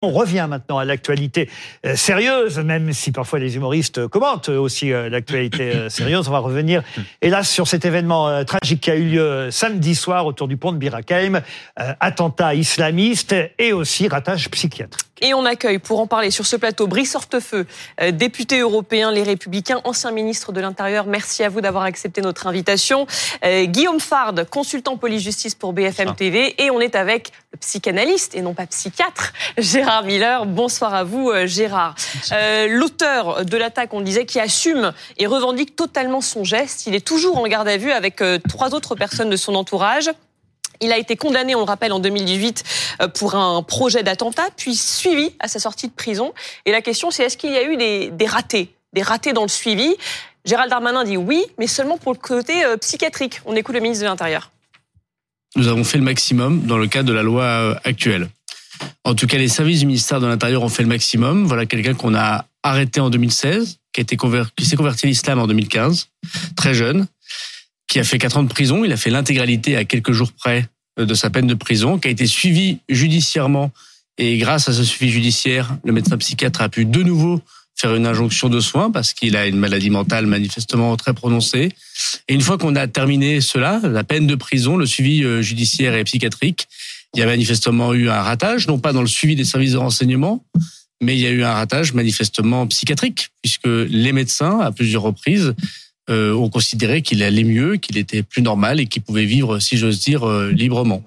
On revient maintenant à l'actualité euh, sérieuse, même si parfois les humoristes commentent aussi euh, l'actualité euh, sérieuse. On va revenir, hélas, sur cet événement tragique qui a eu lieu samedi soir autour du pont de Birakheim, attentat islamiste et aussi ratage psychiatrique. Et on accueille pour en parler sur ce plateau Brice Hortefeux, député européen Les Républicains, ancien ministre de l'Intérieur. Merci à vous d'avoir accepté notre invitation. Guillaume Fard, consultant police-justice pour BFM TV. Et on est avec le psychanalyste et non pas psychiatre, Gérard Miller. Bonsoir à vous, euh, Gérard. Euh, l'auteur de l'attaque, on le disait, qui assume et revendique totalement son geste. Il est toujours en garde à vue avec euh, trois autres personnes de son entourage. Il a été condamné, on le rappelle, en 2018 pour un projet d'attentat, puis suivi à sa sortie de prison. Et la question, c'est est-ce qu'il y a eu des, ratés, des ratés dans le suivi? Gérald Darmanin dit oui, mais seulement pour le côté psychiatrique. On écoute le ministre de l'Intérieur. Nous avons fait le maximum dans le cadre de la loi actuelle. En tout cas, les services du ministère de l'Intérieur ont fait le maximum. Voilà quelqu'un qu'on a arrêté en 2016, qui, a été qui s'est converti à l'islam en 2015, très jeune, qui a fait quatre ans de prison. Il a fait l'intégralité à quelques jours près de sa peine de prison, qui a été suivi judiciairement. Et grâce à ce suivi judiciaire, le médecin psychiatre a pu de nouveau faire une injonction de soins parce qu'il a une maladie mentale manifestement très prononcée. Et une fois qu'on a terminé cela, la peine de prison, le suivi euh, judiciaire et psychiatrique, il y a manifestement eu un ratage, non pas dans le suivi des services de renseignement, mais il y a eu un ratage manifestement psychiatrique, puisque les médecins, à plusieurs reprises, euh, ont considéré qu'il allait mieux, qu'il était plus normal et qu'il pouvait vivre, si j'ose dire, euh, librement.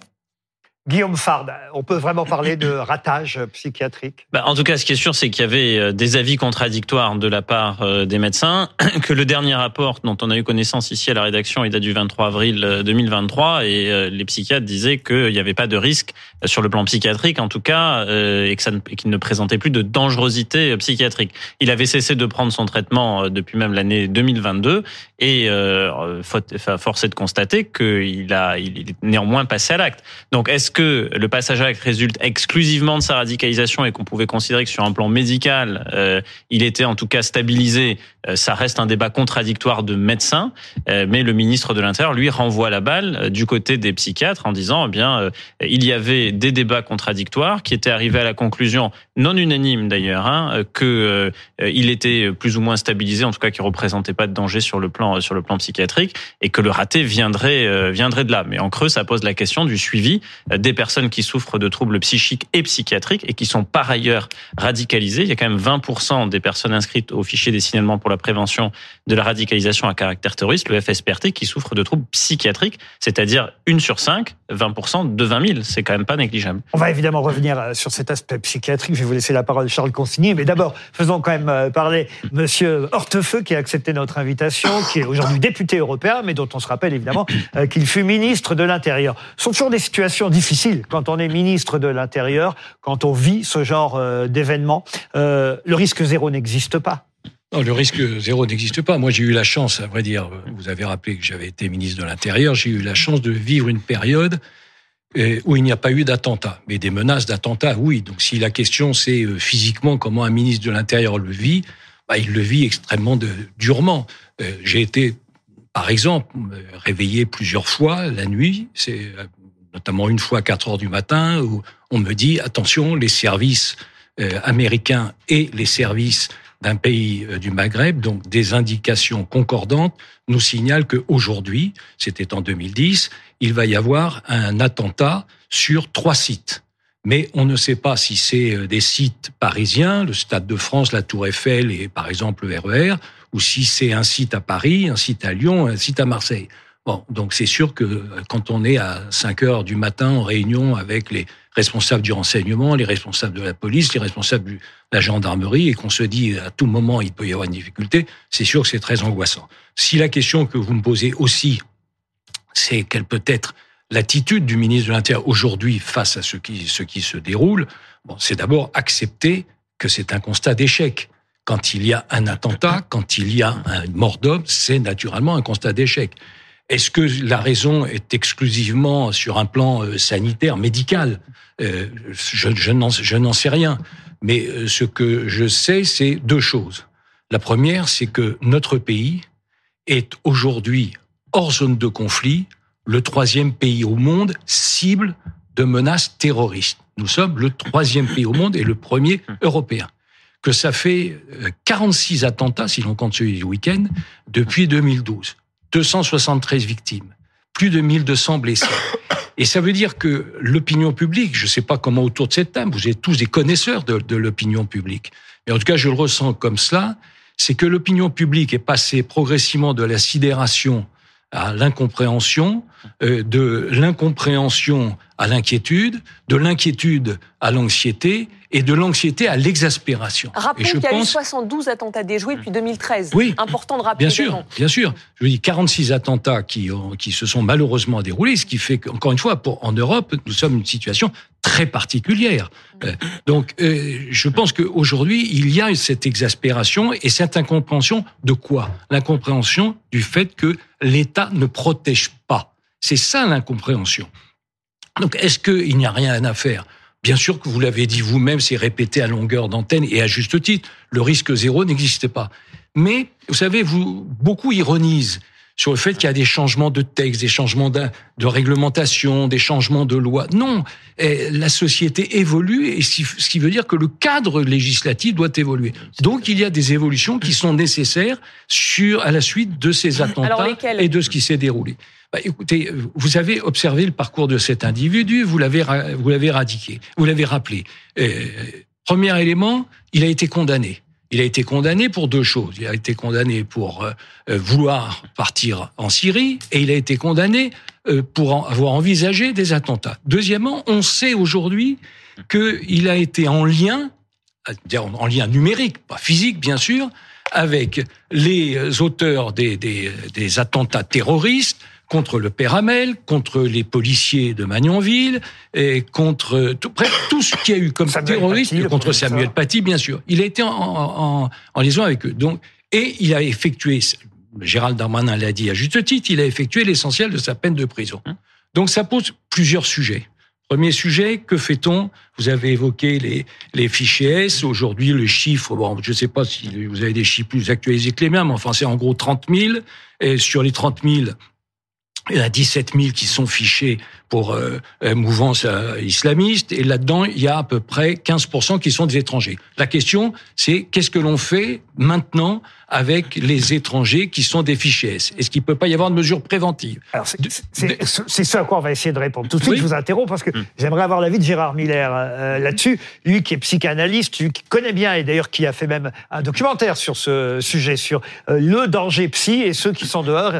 Guillaume Fard, on peut vraiment parler de ratage psychiatrique? Bah, En tout cas, ce qui est sûr, c'est qu'il y avait euh, des avis contradictoires de la part euh, des médecins, que le dernier rapport dont on a eu connaissance ici à la rédaction, il date du 23 avril 2023, euh, et les psychiatres disaient qu'il n'y avait pas de risque sur le plan psychiatrique, en tout cas, et qu'il ne présentait plus de dangerosité psychiatrique. Il avait cessé de prendre son traitement depuis même l'année 2022, et force est de constater qu'il il est néanmoins passé à l'acte. Donc, est-ce que le passage à l'acte résulte exclusivement de sa radicalisation et qu'on pouvait considérer que sur un plan médical, euh, il était en tout cas stabilisé euh, Ça reste un débat contradictoire de médecins, euh, mais le ministre de l'Intérieur lui renvoie la balle du côté des psychiatres en disant, eh bien, il y avait des débats contradictoires qui étaient arrivés à la conclusion non unanime d'ailleurs, hein, que il était plus ou moins stabilisé, en tout cas, qui représentait pas de danger sur le plan sur le plan psychiatrique, et que le raté viendrait viendrait de là. Mais en creux, ça pose la question du suivi des personnes qui souffrent de troubles psychiques et psychiatriques et qui sont par ailleurs radicalisées. Il y a quand même 20% des personnes inscrites au fichier des signalements pour la prévention de la radicalisation à caractère terroriste, le FSPRT, qui souffrent de troubles psychiatriques, c'est-à-dire une sur cinq, 20% de 20 000. C'est quand même pas négligeable. On va évidemment revenir euh, sur cet aspect psychiatrique. Je vais vous laisser la parole, Charles Consigny. Mais d'abord, faisons quand même euh, parler Monsieur Hortefeux, qui a accepté notre invitation, qui est aujourd'hui député européen, mais dont on se rappelle évidemment euh, qu'il fut ministre de l'Intérieur. Ce sont toujours des situations difficiles quand on est ministre de l'Intérieur, quand on vit ce genre euh, d'événement. Euh, le risque zéro n'existe pas. Non, le risque zéro n'existe pas. Moi, j'ai eu la chance, à vrai dire, vous avez rappelé que j'avais été ministre de l'Intérieur, j'ai eu la chance de vivre une période euh, où il n'y a pas eu d'attentat. Mais des menaces d'attentat, oui. Donc si la question c'est physiquement comment un ministre de l'Intérieur le vit, bah, il le vit extrêmement durement. J'ai été, par exemple, réveillé plusieurs fois la nuit. C'est notamment une fois à 4 heures du matin, où on me dit attention, les services euh, américains et les services d'un pays euh, du Maghreb, donc des indications concordantes, nous signalent qu'aujourd'hui, c'était en 2010, il va y avoir un attentat sur trois sites. Mais on ne sait pas si c'est euh, des sites parisiens, le Stade de France, la Tour Eiffel et par exemple le RER, e ou si c'est un site à Paris, un site à Lyon, un site à Marseille. Bon, donc c'est sûr que euh, quand on est à 5 heures du matin en réunion avec les responsables du renseignement, les responsables de la police, les responsables de la gendarmerie, et qu'on se dit à tout moment il peut y avoir une difficulté, c'est sûr que c'est très angoissant. Si la question que vous me posez aussi, c'est quelle peut être l'attitude du ministre de l'Intérieur aujourd'hui face à ce qui, se déroule, bon, c'est d'abord accepter que c'est un constat d'échec. Quand il y a un attentat, quand il y a un mort d'homme, c'est naturellement un constat d'échec. Est-ce que la raison est exclusivement sur un plan euh, sanitaire, médical? Euh, Je, n'en sais rien. Mais euh, ce que je sais, c'est deux choses. La première, c'est que notre pays est aujourd'hui, hors zone de conflit, le troisième pays au monde cible de menaces terroristes. Nous sommes le troisième pays au monde et le premier européen. Que ça fait 46 attentats, si l'on compte celui du week-end, depuis 2012. 273 victimes, plus de 1200 blessés. Et ça veut dire que l'opinion publique, je ne sais pas comment autour de cette table, vous êtes tous des connaisseurs de, de l'opinion publique, mais en tout cas je le ressens comme cela, c'est que l'opinion publique est passée progressivement de la sidération à l'incompréhension, euh, de l'incompréhension à l'inquiétude, de l'inquiétude à l'anxiété et de l'anxiété à l'exaspération. Rappelons qu'il y a eu 72 attentats déjoués depuis 2013. Oui, important de rappeler. Bien sûr, bien sûr. Je vous dis 46 attentats qui, ont, qui se sont malheureusement déroulés, ce qui fait qu'encore une fois, pour, en Europe, nous sommes une situation très particulière. Euh, donc, euh, je pense qu'aujourd'hui, il y a cette exaspération et cette incompréhension de quoi? L'incompréhension du fait que l'État ne protège pas. C'est ça l'incompréhension. Donc, est-ce qu'il n'y a rien à faire? Bien sûr que vous l'avez dit vous-même, c'est répété à longueur d'antenne et à juste titre. Le risque zéro n'existe pas. Mais, vous savez, vous, beaucoup ironisent sur le fait qu'il y a des changements de texte, des changements de, de réglementation, des changements de loi. Non, eh, la société évolue et ce qui veut dire que le cadre législatif doit évoluer. Donc il y a des évolutions qui sont nécessaires sur à la suite de ces attentats et de ce qui s'est déroulé. Bah, écoutez, vous avez observé le parcours de cet individu, vous l'avez vous l'avez radiqué, vous l'avez rappelé. Euh, premier élément, il a été condamné. Il a été condamné pour deux choses. Il a été condamné pour euh, vouloir partir en Syrie et il a été condamné euh, pour avoir envisagé des attentats. Deuxièmement, on sait aujourd'hui qu'il a été en lien, en lien numérique, pas physique bien sûr, avec les auteurs des, des attentats terroristes, contre le père Hamel, contre les policiers de Magnanville, et contre tout, tout ce qu'il y a eu comme terroriste, contre Samuel Paty, bien sûr. Il a été en, en, en, liaison avec eux. Donc, et il a effectué, Gérald Darmanin l'a dit à juste titre, il a effectué l'essentiel de sa peine de prison. Hein? Donc ça pose plusieurs sujets. Premier sujet, que fait-on? Vous avez évoqué les, les fichiers S. Aujourd'hui, le chiffre, bon, je ne sais pas si vous avez des chiffres plus actualisés que les miens, mais enfin, c'est en gros 30 000. Et sur les 30 000, il y a 17 000 qui sont fichés pour euh, euh, mouvance euh, islamiste, et là-dedans, il y a à peu près 15% qui sont des étrangers. La question, c'est qu'est-ce que l'on fait maintenant avec les étrangers qui sont des fichiers Est-ce qu'il ne peut pas y avoir de mesures préventives? C'est ce à quoi on va essayer de répondre. Tout de suite, je vous interromps parce que hmm. j'aimerais avoir l'avis de Gérard Miller là-dessus. Lui qui est psychanalyste, lui qui connaît bien et d'ailleurs qui a fait même un documentaire sur ce sujet, sur le danger psy et ceux qui sont dehors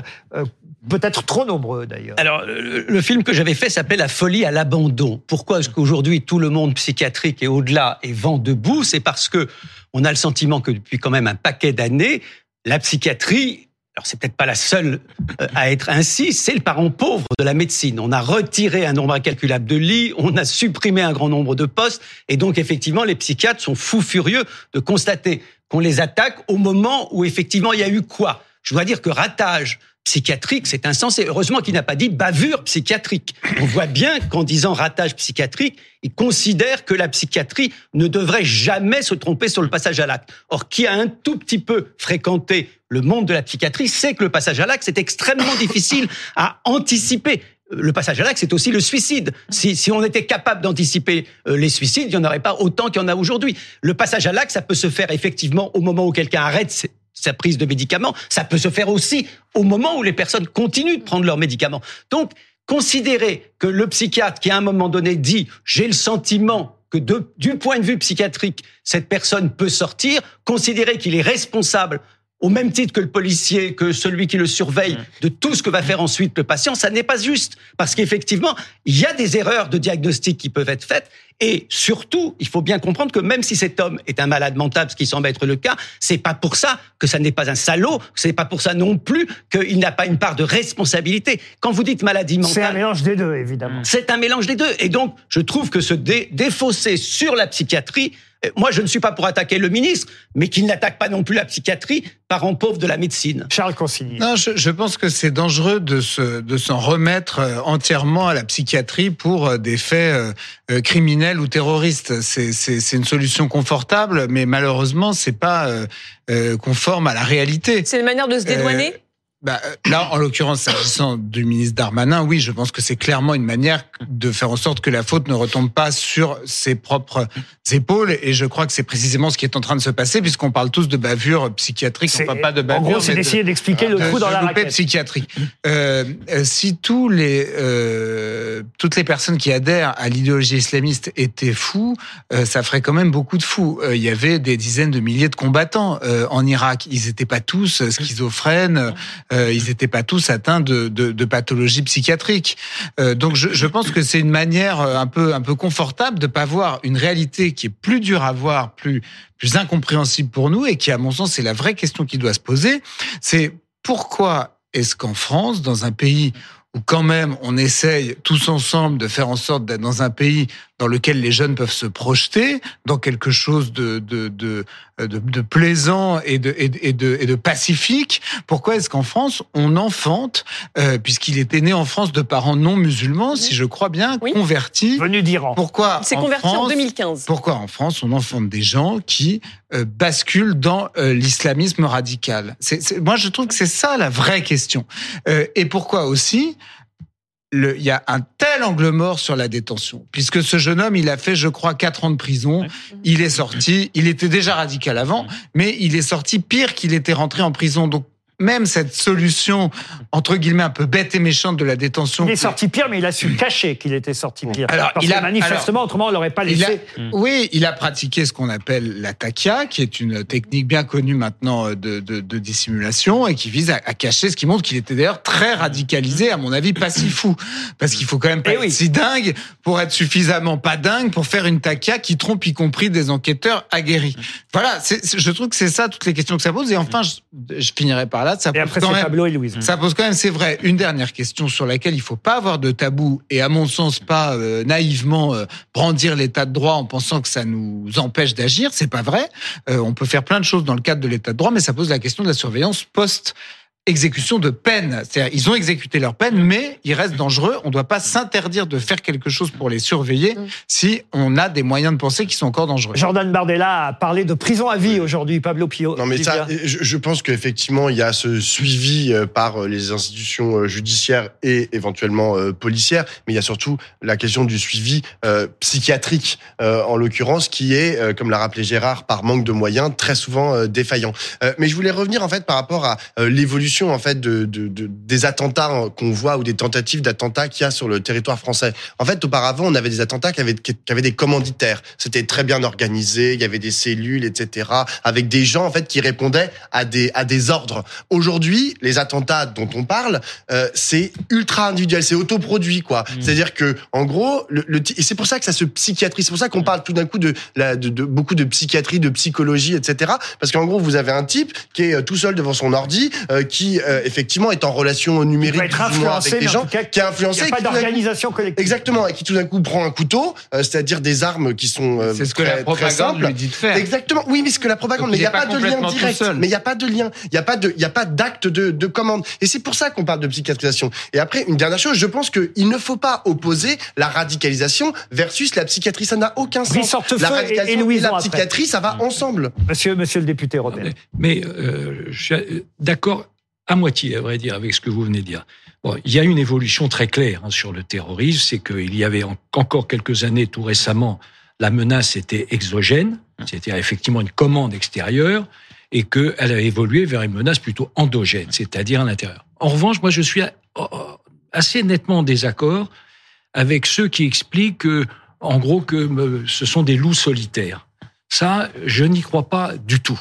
Peut-être trop nombreux d'ailleurs. Alors, le, film que j'avais fait s'appelle La folie à l'abandon. Pourquoi est-ce qu'aujourd'hui tout le monde psychiatrique et au-delà est vent debout? C'est parce que on a le sentiment que depuis quand même un paquet d'années, la psychiatrie alors c'est peut-être pas la seule euh, à être ainsi, c'est le parent pauvre de la médecine. On a retiré un nombre incalculable de lits, on a supprimé un grand nombre de postes, et donc effectivement les psychiatres sont fous furieux de constater qu'on les attaque au moment où effectivement il y a eu quoi? Je dois dire que ratage, psychiatrique, c'est insensé. Heureusement qu'il n'a pas dit bavure psychiatrique. On voit bien qu'en disant ratage psychiatrique, il considère que la psychiatrie ne devrait jamais se tromper sur le passage à l'acte. Or, qui a un tout petit peu fréquenté le monde de la psychiatrie sait que le passage à l'acte, c'est extrêmement difficile à anticiper le passage à l'acte, c'est aussi le suicide. Si, si on était capable d'anticiper euh, les suicides, il n'y en aurait pas autant qu'il y en a aujourd'hui. Le passage à l'acte, ça peut se faire effectivement au moment où quelqu'un arrête sa prise de médicaments. Ça peut se faire aussi au moment où les personnes continuent de prendre leurs médicaments. Donc, considérer que le psychiatre qui à un moment donné dit j'ai le sentiment que du point de vue psychiatrique, cette personne peut sortir, considérer qu'il est responsable au même titre que le policier, que celui qui le surveille, de tout ce que va faire ensuite le patient, ça n'est pas juste. Parce qu'effectivement, il y a des erreurs de diagnostic qui peuvent être faites. Et surtout, il faut bien comprendre que même si cet homme est un malade mental, ce qui semble être le cas, c'est pas pour ça que ça n'est pas un salaud, c'est pas pour ça non plus qu'il n'a pas une part de responsabilité. Quand vous dites maladie mentale. C'est un mélange des deux, évidemment. C'est un mélange des deux. Et donc, je trouve que se défausser sur la psychiatrie, moi, je ne suis pas pour attaquer le ministre, mais qu'il n'attaque pas non plus la psychiatrie, parent pauvre de la médecine. Charles Consigny. Non, je, pense que c'est dangereux de se de s'en remettre euh, entièrement à la psychiatrie pour euh, des faits euh, criminels ou terroristes. C'est c'est une solution confortable, mais malheureusement, c'est pas conforme à la réalité. C'est une manière de se dédouaner? Bah, là, en l'occurrence, s'agissant du ministre Darmanin, oui, je pense que c'est clairement une manière de faire en sorte que la faute ne retombe pas sur ses propres épaules. Et je crois que c'est précisément ce qui est en train de se passer, puisqu'on parle tous de bavure psychiatrique, enfin pas de en bavure. gros, c'est d'essayer d'expliquer le de- trou dans de la loupé raquette. psychiatrique. Euh, euh, si tous les, euh, toutes les personnes qui adhèrent à l'idéologie islamiste étaient fous, euh, ça ferait quand même beaucoup de fous. Euh, Il y avait des dizaines de milliers de combattants euh, en Irak. Ils n'étaient pas tous schizophrènes, euh, ils n'étaient pas tous atteints de, de, de pathologies psychiatriques. Euh, donc je, pense que c'est une manière euh, un peu, un peu confortable de pas voir une réalité qui est plus dure à voir, plus, plus incompréhensible pour nous et qui, à mon sens, c'est la vraie question qui doit se poser. C'est pourquoi est-ce qu'en France, dans un pays où quand même on essaye tous ensemble de faire en sorte d'être dans un pays dans lequel les jeunes peuvent se projeter dans quelque chose de de de de, de plaisant et de, et de et de et de pacifique. Pourquoi est-ce qu'en France on enfante, euh, puisqu'il était né en France de parents non musulmans, si je crois bien, Oui. convertis. Venu d'Iran. Pourquoi C'est en converti en France, 2015. pourquoi en France on enfante des gens qui euh, basculent dans euh, l'islamisme radical? Moi, je trouve que c'est ça la vraie question. Euh, et pourquoi aussi il y a un tel angle mort sur la détention, puisque ce jeune homme, il a fait, je crois, quatre ans de prison. Il est sorti. Il était déjà radical avant, mais il est sorti pire qu'il était rentré en prison. Donc même cette solution entre guillemets un peu bête et méchante de la détention. Il est que- sorti pire, mais il a su cacher qu'il était sorti pire. Alors, Parce il que a- manifestement, autrement, on l'aurait pas Il a- laissé. Oui, il a pratiqué ce qu'on appelle la takia, qui est une technique bien connue maintenant euh, de, de, de dissimulation et qui vise à, à cacher ce qui montre qu'il était d'ailleurs très radicalisé, à mon avis, pas si fou. Parce qu'il faut quand même pas Eh être oui. si dingue pour être suffisamment pas dingue pour faire une takia qui trompe y compris des enquêteurs aguerris. Voilà, c'est- c'est- je trouve que c'est ça toutes les questions que ça pose. Et enfin, je, je finirai par là. Ça Et pose après, quand même Pablo et Louise. ça pose quand même, c'est vrai, une dernière question sur laquelle il faut pas avoir de tabou et à mon sens pas euh, naïvement euh, brandir l'état de droit en pensant que ça nous empêche d'agir. C'est pas vrai. Euh, on peut faire plein de choses dans le cadre de l'état de droit, mais ça pose la question de la surveillance post exécution de peine. C'est-à-dire, ils ont exécuté leur peine, mais ils restent dangereux. On ne doit pas s'interdire de faire quelque chose pour les surveiller Mm. si on a des moyens de penser qui sont encore dangereux. Jordan Bardella a parlé de prison à vie aujourd'hui, Pablo Pio. Non, mais ça, je, pense qu'effectivement, il y a ce suivi euh, par les institutions euh, judiciaires et éventuellement euh, policières, mais il y a surtout la question du suivi euh, psychiatrique, euh, en l'occurrence, qui est, euh, comme l'a rappelé Gérard, par manque de moyens, très souvent euh, défaillant. Euh, mais je voulais revenir en fait par rapport à euh, l'évolution en fait de, de, de- des attentats euh, qu'on voit ou des tentatives d'attentats qu'il y a sur le territoire français. En fait, auparavant, on avait des attentats qui avaient, qui avaient des commanditaires. C'était très bien organisé, il y avait des cellules, etc., avec des gens en fait qui répondaient à des à des ordres. Aujourd'hui, les attentats dont on parle, euh, c'est ultra individuel, c'est autoproduit quoi. C'est-à-dire que en gros, le, le et c'est pour ça que ça se psychiatrie. C'est pour ça qu'on parle tout d'un coup de, la, de, de beaucoup de psychiatrie, de psychologie, etc. Parce qu'en gros, vous avez un type qui est euh, tout seul devant son ordi, euh, qui euh, effectivement est en relation numérique être avec des mais en gens, tout cas, qui est influencé, a et pas qui d'organisation collective. Exactement, et qui tout d'un coup prend un couteau, euh, c'est-à-dire des armes qui sont euh, C'est ce que très, la très propagande lui dit de faire. Exactement. Oui, mais ce que la propagande, Donc, mais il n'y a pas pas de lien direct. Mais il n'y a pas de lien. Il n'y a pas de, il y a pas d'acte de, de commande. Et c'est pour ça qu'on parle de psychiatrisation. Et après, une dernière chose, je pense qu'il ne faut pas opposer la radicalisation versus la psychiatrie. Ça n'a aucun sens. La et- et radicalisation et, Louison la après. psychiatrie, ça va ensemble. Monsieur, monsieur le député européen. Mais euh, je suis d'accord à moitié, à vrai dire, avec ce que vous venez de dire. Il y a une évolution très claire hein, sur le terrorisme, c'est qu'il y avait en- encore quelques années, tout récemment, la menace était exogène, c'était effectivement une commande extérieure, et qu'elle a évolué vers une menace plutôt endogène, c'est-à-dire à l'intérieur. En revanche, moi, je suis a- assez nettement en désaccord avec ceux qui expliquent que, en gros, que euh, ce sont des loups solitaires. Ça, je n'y crois pas du tout.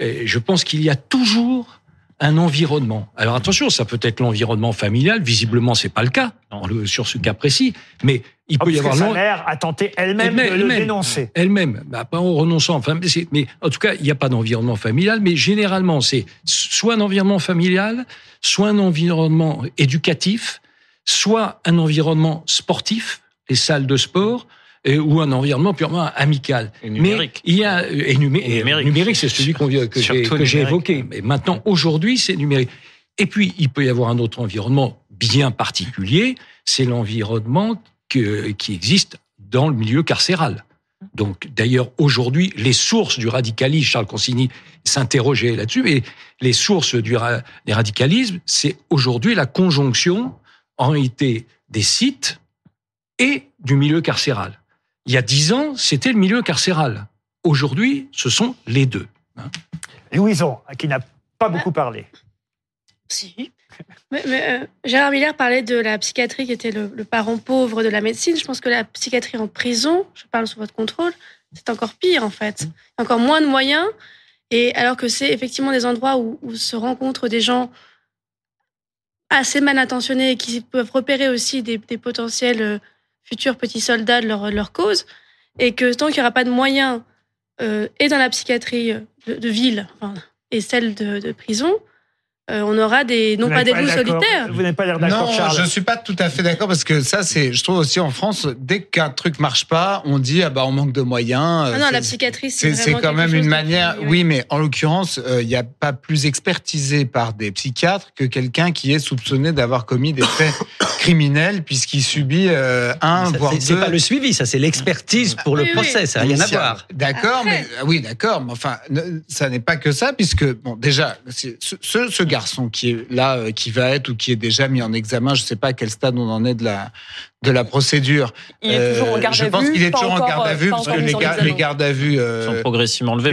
Je pense qu'il y a toujours un environnement. Alors attention, ça peut être l'environnement familial. Visiblement, c'est pas le cas le- sur ce cas précis, mais il Oh, peut y avoir sa mère a tenté elle-même de Elle-même, le elle-même. dénoncer. elle-même, bah, pas en renonçant. Enfin, mais en tout cas, il n'y a pas d'environnement familial. Mais généralement, c'est soit un environnement familial, soit un environnement éducatif, soit un environnement sportif, les salles de sport, et, ou un environnement purement amical. Et numérique. Mais il y a et, numé- Et numérique. numérique, c'est celui vient- que j'ai évoqué. Mais maintenant, aujourd'hui, c'est numérique. Et puis, il peut y avoir un autre environnement bien particulier, c'est l'environnement qui existe dans le milieu carcéral. Donc, d'ailleurs, aujourd'hui, les sources du radicalisme, Charles Consigny s'interrogeait là-dessus, et les sources du ra- des radicalismes, c'est aujourd'hui la conjonction, en réalité, des sites et du milieu carcéral. Il y a dix ans, c'était le milieu carcéral. Aujourd'hui, ce sont les deux. Louison, qui n'a pas beaucoup parlé. Si. Mais, mais, euh, Gérard Miller parlait de la psychiatrie qui était le, le parent pauvre de la médecine. Je pense que la psychiatrie en prison, je parle sous votre contrôle, c'est encore pire en fait. Il y a encore moins de moyens. Et alors que c'est effectivement des endroits où, où se rencontrent des gens assez mal intentionnés et qui peuvent repérer aussi des, des potentiels euh, futurs petits soldats de leur, cause. Et que tant qu'il n'y aura pas de moyens, euh, et dans la psychiatrie de, ville enfin, et celle de prison, euh, on aura des non Vous pas des loups solitaires. Vous n'avez pas l'air d'accord, Non, Charles. je suis pas tout à fait d'accord parce que ça, c'est, je trouve aussi en France, dès qu'un truc marche pas, on dit ah bah on manque de moyens. Ah non, C'est- la psychiatrie, c'est quand même une manière. oui, Oui, mais en l'occurrence, euh, il n'y a pas plus expertisé par des psychiatres que quelqu'un qui est soupçonné d'avoir commis des faits criminels puisqu'il subit euh, un Ça, voire c'est- C'est deux. pas le suivi, ça, c'est l'expertise pour le Oui, oui. procès, ça n'a rien à voir. D'accord, mais ah oui, d'accord, mais enfin, ne- ça n'est pas que ça, puisque bon, déjà, ce, ce, ce garçon qui est là, euh, qui va être ou qui est déjà mis en examen, je ne sais pas à quel stade on en est de la de la procédure. Il est toujours en Euh, garde Je à pense vue. qu'il est toujours en garde à euh, vue, parce que les, gar- les gardes à vue. Euh, sont progressivement levés.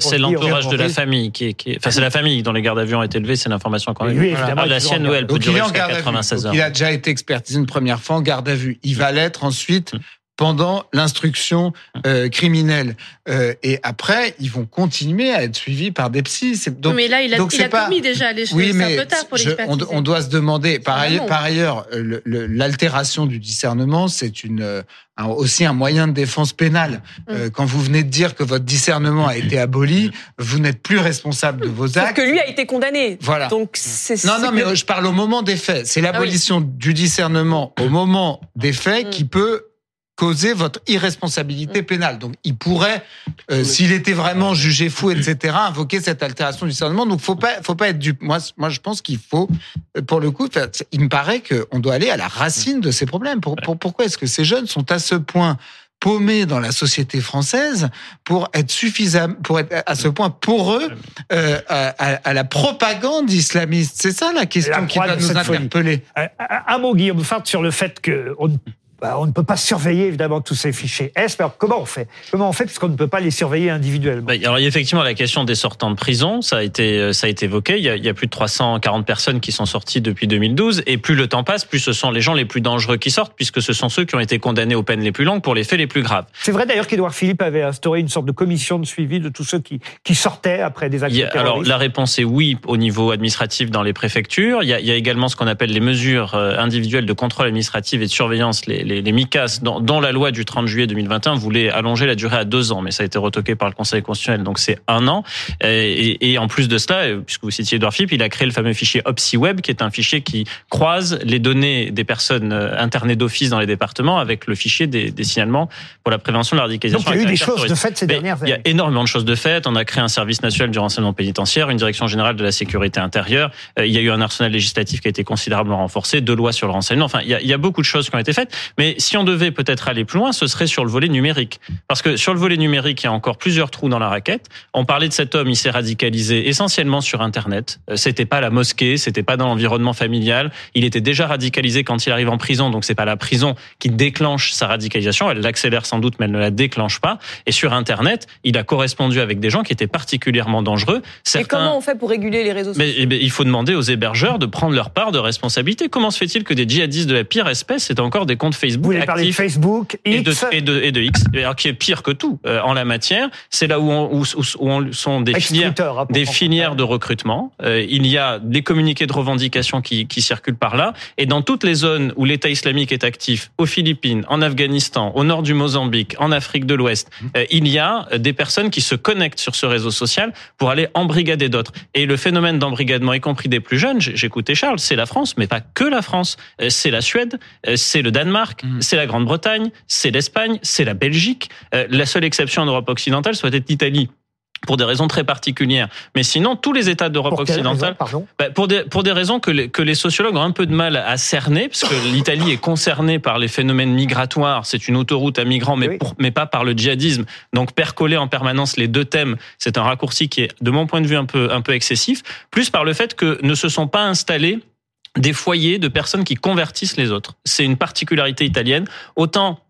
C'est l'entourage de la famille qui est, qui est- enfin c'est la famille dont les gardes à vue ont été élevés, c'est l'information qu'on a. Lui, Ah, la sienne, ouais, elle peut durer en jusqu'à garde à vue. 96 Donc, heures. il a déjà été expertisé une première fois en garde à vue. Il va l'être ensuite Mm. Pendant l'instruction euh, criminelle. Euh, et après, ils vont continuer à être suivis par des psys. Donc, mais là, il a, donc il c'est a pas- commis déjà les choses. oui, c'est mais un peu tard pour je- on, on doit se demander. Par, Ah ailleurs, par ailleurs, le- le- l'altération du discernement, c'est une euh, un- aussi un moyen de défense pénale. Mm. Euh, quand vous venez de dire que votre discernement a été aboli, vous n'êtes plus responsable de vos Sauf actes. que lui a été condamné. Voilà. Donc c'est. Non, non, mais que- je parle au moment des faits. C'est l'abolition du discernement au moment des faits Mm. qui peut causer votre irresponsabilité pénale. Donc, il pourrait, euh, s'il était vraiment jugé fou, etc., invoquer cette altération du discernement. Donc, faut pas, faut pas être dupe. Moi, moi, je pense qu'il faut, euh, pour le coup, il me paraît qu'on doit aller à la racine de ces problèmes. Pour, pour- pourquoi est-ce que ces jeunes sont à ce point paumés dans la société française pour être suffisant, pour être à ce point pour eux euh, à, à- à la propagande islamiste? C'est ça la question La qui doit nous interpeller. Euh, Un mot, Guillaume Fart, sur le fait qu'on ne, bah, on ne peut pas surveiller évidemment tous ces fichiers S. Alors comment on fait? Comment on fait? Puisqu'on ne peut pas les surveiller individuellement Bah, alors il y a effectivement la question des sortants de prison, ça a été euh, ça a été évoqué. Il y a, il y a plus de 340 personnes qui sont sorties depuis 2012, et plus le temps passe, plus ce sont les gens les plus dangereux qui sortent, puisque ce sont ceux qui ont été condamnés aux peines les plus longues pour les faits les plus graves. C'est vrai d'ailleurs qu'Édouard Philippe avait instauré une sorte de commission de suivi de tous ceux qui, qui sortaient après des actes a- alors terroristes. la réponse est oui au niveau administratif dans les préfectures. Il y a, il y a également ce qu'on appelle les mesures euh, individuelles de contrôle administratif et de surveillance, les, les, les MICAS, dont la loi du 30 juillet 2021 voulait allonger la durée à deux ans, mais ça a été retoqué par le Conseil constitutionnel, donc c'est un an. Et, et en plus de cela, euh, puisque vous citiez Edouard Philippe, il a créé le fameux fichier OpsiWeb, qui est un fichier qui croise les données des personnes euh, internées d'office dans les départements avec le fichier des, des signalements pour la prévention de la radicalisation. Donc il y a eu des choses de fait ces Mais dernières Il y a années. énormément de choses de faites. On a créé un service national du renseignement pénitentiaire, une direction générale de la sécurité intérieure. Euh, Il y a eu un arsenal législatif qui a été considérablement renforcé, deux lois sur le renseignement. Enfin, il y a, il y a beaucoup de choses qui ont été faites. Mais si on devait peut-être aller plus loin, ce serait sur le volet numérique. Parce que sur le volet numérique, il y a encore plusieurs trous dans la raquette. On parlait de cet homme, il s'est radicalisé essentiellement sur Internet. Euh, C'était pas la mosquée, c'était pas dans l'environnement familial. Il était déjà radicalisé quand il arrive en prison, donc c'est pas la prison qui déclenche sa radicalisation. Elle l'accélère sans doute, mais elle ne la déclenche pas. Et sur Internet, il a correspondu avec des gens qui étaient particulièrement dangereux. Et Certains... comment on fait pour réguler les réseaux sociaux Mais, eh bien, il faut demander aux hébergeurs de prendre leur part de responsabilité. Comment se fait-il que des djihadistes de la pire espèce aient encore des comptes Vous Facebook voulez parler de Facebook, et de, X, et, de, et de X, alors qui est pire que tout euh, en la matière. C'est là où, on, où, où- où on sont des filières, hein, des filières de recrutement. Euh, il y a des communiqués de revendication qui, qui circulent par là. Et dans toutes les zones où l'État islamique est actif, aux Philippines, en Afghanistan, au nord du Mozambique, en Afrique de l'Ouest, euh, il y a des personnes qui se connectent sur ce réseau social pour aller embrigader d'autres. Et le phénomène d'embrigadement, y compris des plus jeunes, j'écoutais Charles, c'est la France, mais pas que la France. Euh, C'est la Suède, euh, c'est le Danemark, c'est la Grande-Bretagne, c'est l'Espagne, c'est la Belgique. Euh, La seule exception en Europe occidentale soit être l'Italie pour des raisons très particulières. Mais sinon, tous les États d'Europe occidentale, raison, pardon bah, pour des pour des raisons que les, que les sociologues ont un peu de mal à cerner, parce que l'Italie est concernée par les phénomènes migratoires. C'est une autoroute à migrants, mais Oui. pour, mais pas par le djihadisme. Donc percoler en permanence les deux thèmes, c'est un raccourci qui est, de mon point de vue, un peu un peu excessif. Plus par le fait que ne se sont pas installés des foyers de personnes qui convertissent les autres. C'est une particularité italienne. Autant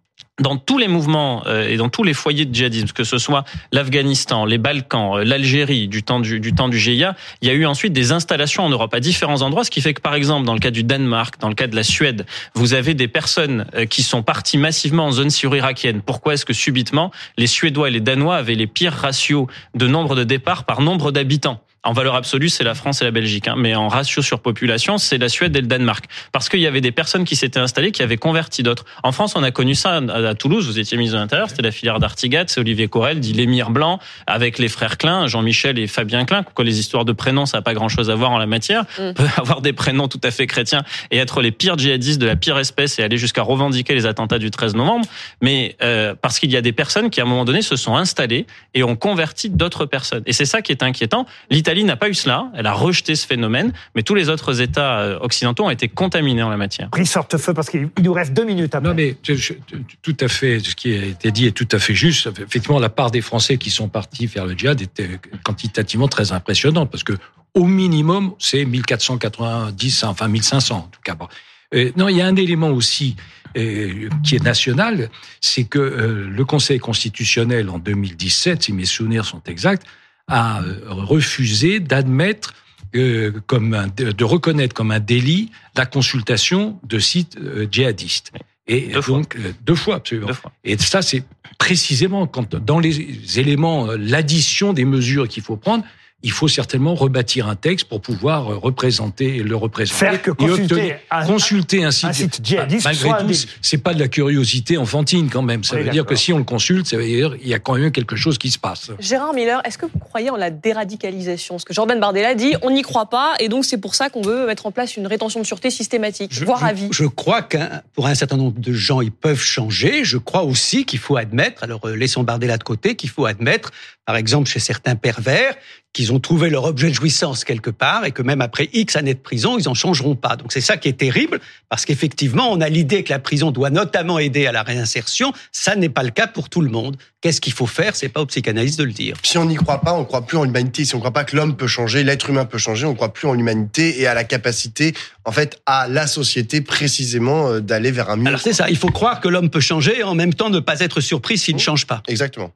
dans tous les mouvements euh, et dans tous les foyers de djihadisme, que ce soit l'Afghanistan, les Balkans, euh, l'Algérie, du temps du, du temps du GIA, il y a eu ensuite des installations en Europe à différents endroits, ce qui fait que par exemple dans le cas du Danemark, dans le cas de la Suède, vous avez des personnes euh, qui sont parties massivement en zone syro-irakienne. Pourquoi est-ce que subitement les Suédois et les Danois avaient les pires ratios de nombre de départs par nombre d'habitants? En valeur absolue, c'est la France et la Belgique, hein, mais en ratio sur population, c'est la Suède et le Danemark. Parce qu'il y avait des personnes qui s'étaient installées, qui avaient converti d'autres. En France, on a connu ça à, Toulouse. Vous étiez ministre de l'Intérieur, c'était la filière d'Artigat, c'est Olivier Corel, dit l'émir blanc, avec les frères Klein, Jean-Michel et Fabien Klein. Quoi, les histoires de prénoms, ça n'a pas grand-chose à voir en la matière. Mm. On peut avoir des prénoms tout à fait chrétiens et être les pires djihadistes de la pire espèce et aller jusqu'à revendiquer les attentats du 13 novembre. Mais euh, parce qu'il y a des personnes qui, à un moment donné, se sont installées et ont converti d'autres personnes. Et c'est ça qui est inquiétant. L'Italie n'a pas eu cela. Elle a rejeté ce phénomène, mais tous les autres États euh, occidentaux ont été contaminés en la matière. Pris sorte-feu parce qu'il il nous reste deux minutes après. Non, mais je- je- tout à fait, ce qui a été dit est tout à fait juste. Effectivement, la part des Français qui sont partis faire le djihad était quantitativement très impressionnante parce que au minimum, c'est 1490, enfin 1500 en tout cas. Bon. Euh, non, il y a un élément aussi euh, qui est national, c'est que euh, le Conseil constitutionnel en 2017, si mes souvenirs sont exacts, a euh, refusé d'admettre euh, comme un, de, reconnaître comme un délit la consultation de sites euh, djihadistes. Et Deux fois. donc euh, deux fois absolument. Deux fois. Et ça, c'est précisément quand dans les éléments, l'addition des mesures qu'il faut prendre, il faut certainement rebâtir un texte pour pouvoir euh, représenter le représenter. Faire que et consulter obtenir- un- consulter un site, un site djihadiste malgré un tout, c'est pas de la curiosité enfantine quand même. Ça Oui, veut dire que si on le consulte, ça veut dire qu'il y a quand même quelque chose qui se passe. Gérard Miller, est-ce que vous croyez en la déradicalisation? Ce que Jordan Bardella dit, on n'y croit pas, et donc c'est pour ça qu'on veut mettre en place une rétention de sûreté systématique, Je, voire je- à vie. je crois qu'un pour un certain nombre de gens, ils peuvent changer. Je crois aussi qu'il faut admettre, alors euh, laissons Bardella de côté, qu'il faut admettre, par exemple, chez certains pervers, qu'ils ont trouvé leur objet de jouissance quelque part et que même après X années de prison, ils en changeront pas. Donc c'est ça qui est terrible parce qu'effectivement, on a l'idée que la prison doit notamment aider à la réinsertion. Ça n'est pas le cas pour tout le monde. Qu'est-ce qu'il faut faire? C'est pas aux psychanalystes de le dire. Si on n'y croit pas, on croit plus en l'humanité. Si on croit pas que l'homme peut changer, l'être humain peut changer, on croit plus en l'humanité et à la capacité, en fait, à la société précisément euh, d'aller vers un mieux. Alors c'est ça. Il faut croire que l'homme peut changer et en même temps ne pas être surpris s'il ne change pas. Exactement.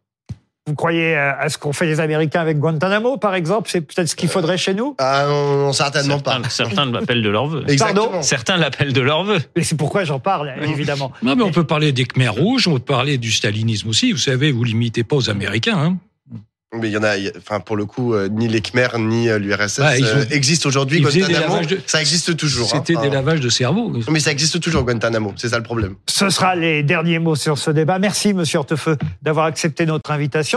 Vous croyez euh, à ce qu'ont fait les Américains avec Guantanamo, par exemple? C'est peut-être ce qu'il faudrait chez nous? Ah non, non, certainement pas. Certains, l'appellent de leur vœu. Exactement. Certains l'appellent de leur vœu. Et c'est pourquoi j'en parle, évidemment. Non, mais on peut parler des Khmers rouges, on peut parler du stalinisme aussi. Vous savez, vous limitez pas aux Américains. Hein. Mais il y en a, enfin pour le coup, euh, ni les Khmers ni euh, l'URSS euh, ont- existent aujourd'hui. Guantanamo, de- ça existe toujours. hein. C'était des lavages de cerveau. Mais ça existe toujours Guantanamo, c'est ça le problème. Ce sera les derniers mots sur ce débat. Merci, Monsieur Hortefeux, d'avoir accepté notre invitation.